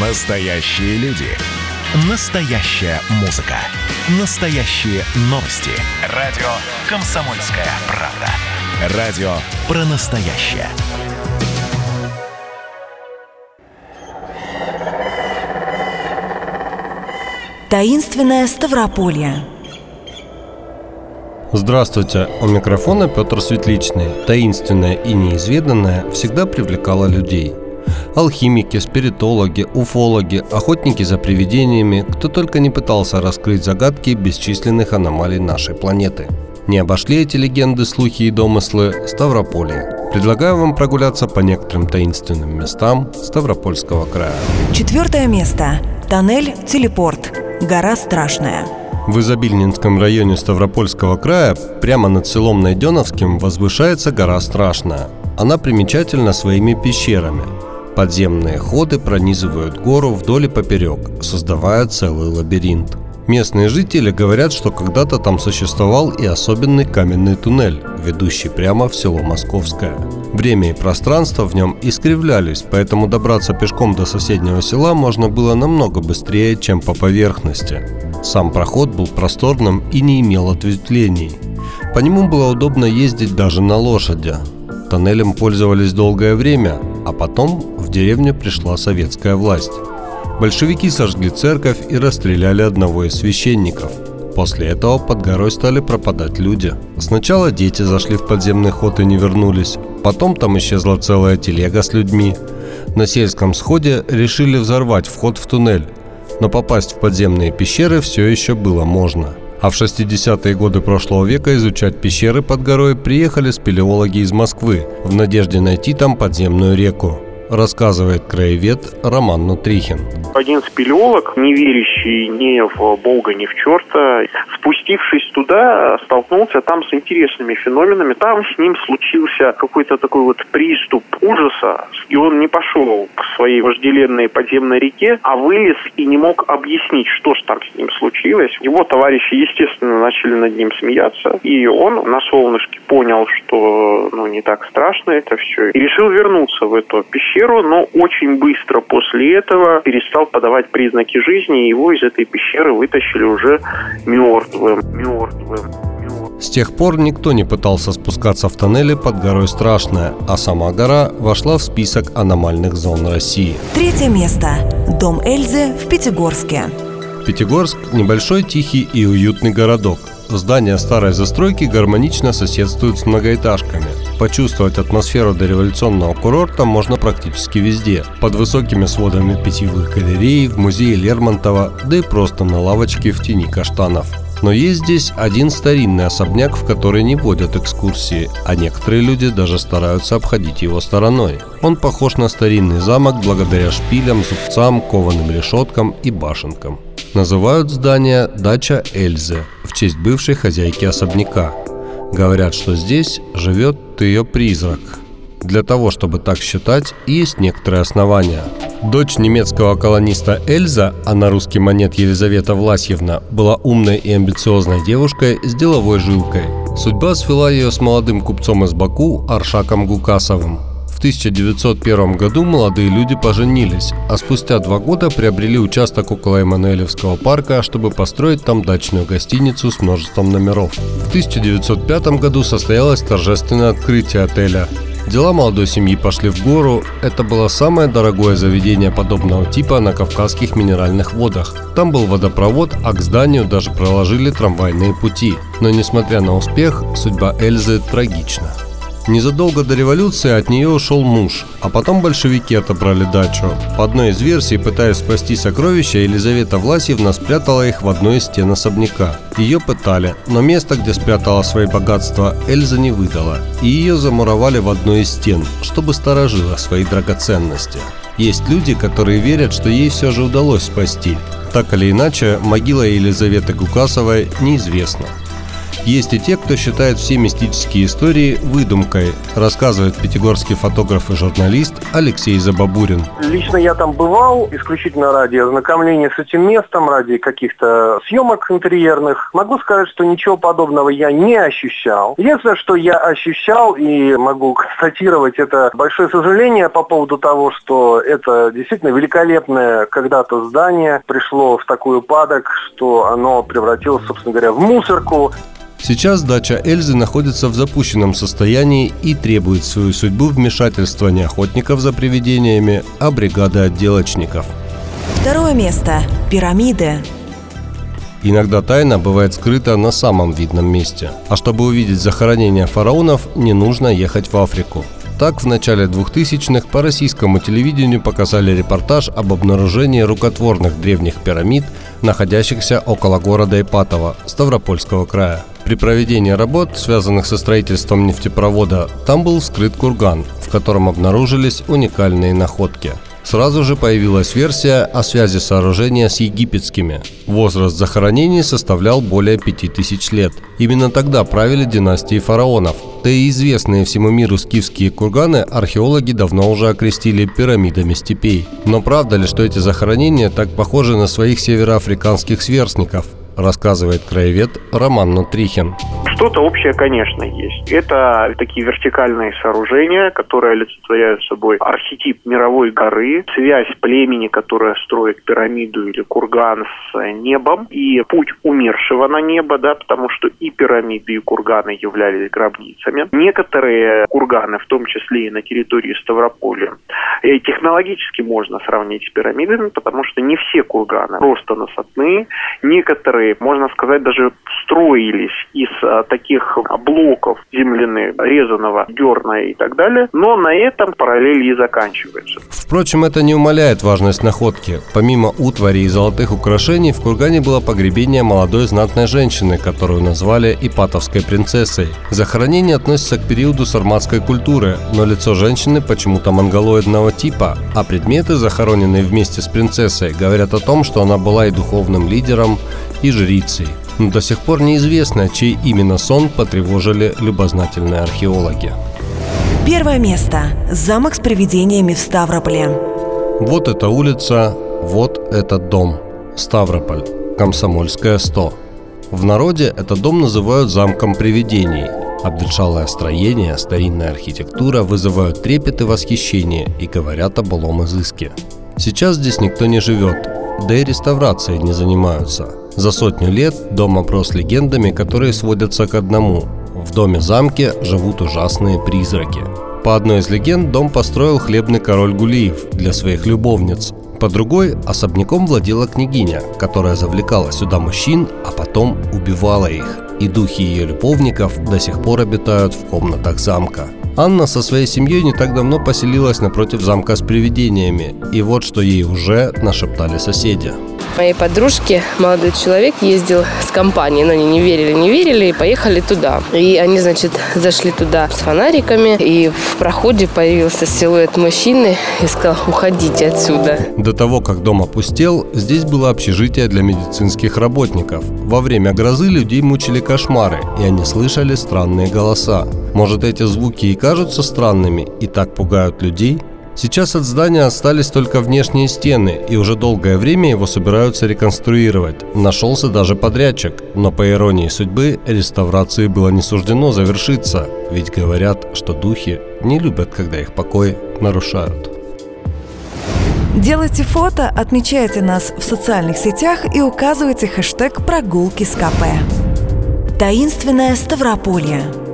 Настоящие люди. Настоящая музыка. Настоящие новости. Радио «Комсомольская правда». Радио про настоящее. Таинственное Ставрополье. Здравствуйте, у микрофона Петр Светличный. Таинственное и неизведанное всегда привлекало людей – Алхимики, спиритологи, уфологи, охотники за привидениями, кто только не пытался раскрыть загадки бесчисленных аномалий нашей планеты. Не обошли эти легенды, слухи и домыслы Ставрополье. Предлагаю вам прогуляться по некоторым таинственным местам Ставропольского края. Четвертое место. Тоннель Телепорт. Гора Страшная. В Изобильнинском районе Ставропольского края, прямо над селом Найденовским, возвышается гора Страшная. Она примечательна своими пещерами – Подземные ходы пронизывают гору вдоль и поперек, создавая целый лабиринт. Местные жители говорят, что когда-то там существовал и особенный каменный туннель, ведущий прямо в село Московское. Время и пространство в нем искривлялись, поэтому добраться пешком до соседнего села можно было намного быстрее, чем по поверхности. Сам проход был просторным и не имел ответвлений. По нему было удобно ездить даже на лошади. Тоннелем пользовались долгое время, а потом в деревню пришла советская власть. Большевики сожгли церковь и расстреляли одного из священников. После этого под горой стали пропадать люди. Сначала дети зашли в подземный ход и не вернулись. Потом там исчезла целая телега с людьми. На сельском сходе решили взорвать вход в туннель. Но попасть в подземные пещеры все еще было можно – а в 60-е годы прошлого века изучать пещеры под горой приехали спелеологи из Москвы в надежде найти там подземную реку рассказывает краевед Роман Нутрихин. Один спелеолог, не верящий ни в Бога, ни в черта, спустившись туда, столкнулся там с интересными феноменами. Там с ним случился какой-то такой вот приступ ужаса, и он не пошел к своей вожделенной подземной реке, а вылез и не мог объяснить, что же там с ним случилось. Его товарищи, естественно, начали над ним смеяться, и он на солнышке понял, что ну, не так страшно это все, и решил вернуться в эту пещеру пещеру, но очень быстро после этого перестал подавать признаки жизни, и его из этой пещеры вытащили уже мертвым. Мертвым. С тех пор никто не пытался спускаться в тоннели под горой Страшная, а сама гора вошла в список аномальных зон России. Третье место. Дом Эльзы в Пятигорске. Пятигорск – небольшой, тихий и уютный городок. Здания старой застройки гармонично соседствуют с многоэтажками. Почувствовать атмосферу дореволюционного курорта можно практически везде. Под высокими сводами питьевых галерей, в музее Лермонтова, да и просто на лавочке в тени каштанов. Но есть здесь один старинный особняк, в который не водят экскурсии, а некоторые люди даже стараются обходить его стороной. Он похож на старинный замок благодаря шпилям, зубцам, кованым решеткам и башенкам. Называют здание «Дача Эльзы» в честь бывшей хозяйки особняка. Говорят, что здесь живет ее призрак. Для того, чтобы так считать, есть некоторые основания. Дочь немецкого колониста Эльза, а на русский монет Елизавета Власьевна, была умной и амбициозной девушкой с деловой жилкой. Судьба свела ее с молодым купцом из Баку Аршаком Гукасовым. В 1901 году молодые люди поженились, а спустя два года приобрели участок около Эммануэлевского парка, чтобы построить там дачную гостиницу с множеством номеров. В 1905 году состоялось торжественное открытие отеля. Дела молодой семьи пошли в гору. Это было самое дорогое заведение подобного типа на Кавказских минеральных водах. Там был водопровод, а к зданию даже проложили трамвайные пути. Но несмотря на успех, судьба Эльзы трагична. Незадолго до революции от нее ушел муж, а потом большевики отобрали дачу. По одной из версий, пытаясь спасти сокровища, Елизавета Власьевна спрятала их в одной из стен особняка. Ее пытали, но место, где спрятала свои богатства, Эльза не выдала, и ее замуровали в одной из стен, чтобы сторожила свои драгоценности. Есть люди, которые верят, что ей все же удалось спасти. Так или иначе, могила Елизаветы Гукасовой неизвестна. Есть и те, кто считает все мистические истории выдумкой, рассказывает пятигорский фотограф и журналист Алексей Забабурин. Лично я там бывал исключительно ради ознакомления с этим местом, ради каких-то съемок интерьерных. Могу сказать, что ничего подобного я не ощущал. Единственное, что я ощущал и могу констатировать, это большое сожаление по поводу того, что это действительно великолепное когда-то здание пришло в такой упадок, что оно превратилось, собственно говоря, в мусорку. Сейчас дача Эльзы находится в запущенном состоянии и требует свою судьбу вмешательства не охотников за привидениями, а бригады отделочников. Второе место. Пирамиды. Иногда тайна бывает скрыта на самом видном месте. А чтобы увидеть захоронение фараонов, не нужно ехать в Африку. Так, в начале 2000-х по российскому телевидению показали репортаж об обнаружении рукотворных древних пирамид, находящихся около города Ипатово, Ставропольского края. При проведении работ, связанных со строительством нефтепровода, там был вскрыт курган, в котором обнаружились уникальные находки – Сразу же появилась версия о связи сооружения с египетскими. Возраст захоронений составлял более 5000 лет. Именно тогда правили династии фараонов. Да и известные всему миру скифские курганы археологи давно уже окрестили пирамидами степей. Но правда ли, что эти захоронения так похожи на своих североафриканских сверстников? Рассказывает краевед Роман Нутрихин. Что-то общее, конечно, есть. Это такие вертикальные сооружения, которые олицетворяют собой архетип мировой горы, связь племени, которое строит пирамиду или курган с небом, и путь умершего на небо, да, потому что и пирамиды, и курганы являлись гробницами. Некоторые курганы, в том числе и на территории Ставрополя, и технологически можно сравнить с пирамидами, потому что не все курганы просто насадные, некоторые, можно сказать, даже строились из а, таких блоков земляных, резаного дерна и так далее, но на этом параллель и заканчивается. Впрочем, это не умаляет важность находки. Помимо утвари и золотых украшений, в кургане было погребение молодой знатной женщины, которую назвали Ипатовской принцессой. Захоронение относится к периоду сарматской культуры, но лицо женщины почему-то монголоидного типа, а предметы, захороненные вместе с принцессой, говорят о том, что она была и духовным лидером, и жрицей. Но до сих пор неизвестно, чей именно сон потревожили любознательные археологи. Первое место. Замок с привидениями в Ставрополе. Вот эта улица, вот этот дом. Ставрополь. Комсомольская 100. В народе этот дом называют замком привидений. Обветшалое строение, старинная архитектура вызывают трепет и восхищение и говорят о былом изыске. Сейчас здесь никто не живет, да и реставрацией не занимаются. За сотню лет дом оброс легендами, которые сводятся к одному. В доме-замке живут ужасные призраки. По одной из легенд дом построил хлебный король Гулиев для своих любовниц. По другой особняком владела княгиня, которая завлекала сюда мужчин, а потом убивала их. И духи ее любовников до сих пор обитают в комнатах замка. Анна со своей семьей не так давно поселилась напротив замка с привидениями. И вот что ей уже нашептали соседи. Моей подружки молодой человек ездил с компанией, но они не верили, не верили и поехали туда. И они, значит, зашли туда с фонариками, и в проходе появился силуэт мужчины и сказал, уходите отсюда. До того, как дом опустел, здесь было общежитие для медицинских работников. Во время грозы людей мучили кошмары, и они слышали странные голоса. Может, эти звуки и кажутся странными и так пугают людей? Сейчас от здания остались только внешние стены, и уже долгое время его собираются реконструировать. Нашелся даже подрядчик, но по иронии судьбы реставрации было не суждено завершиться, ведь говорят, что духи не любят, когда их покой нарушают. Делайте фото, отмечайте нас в социальных сетях и указывайте хэштег «Прогулки с КП». Таинственное Ставрополье –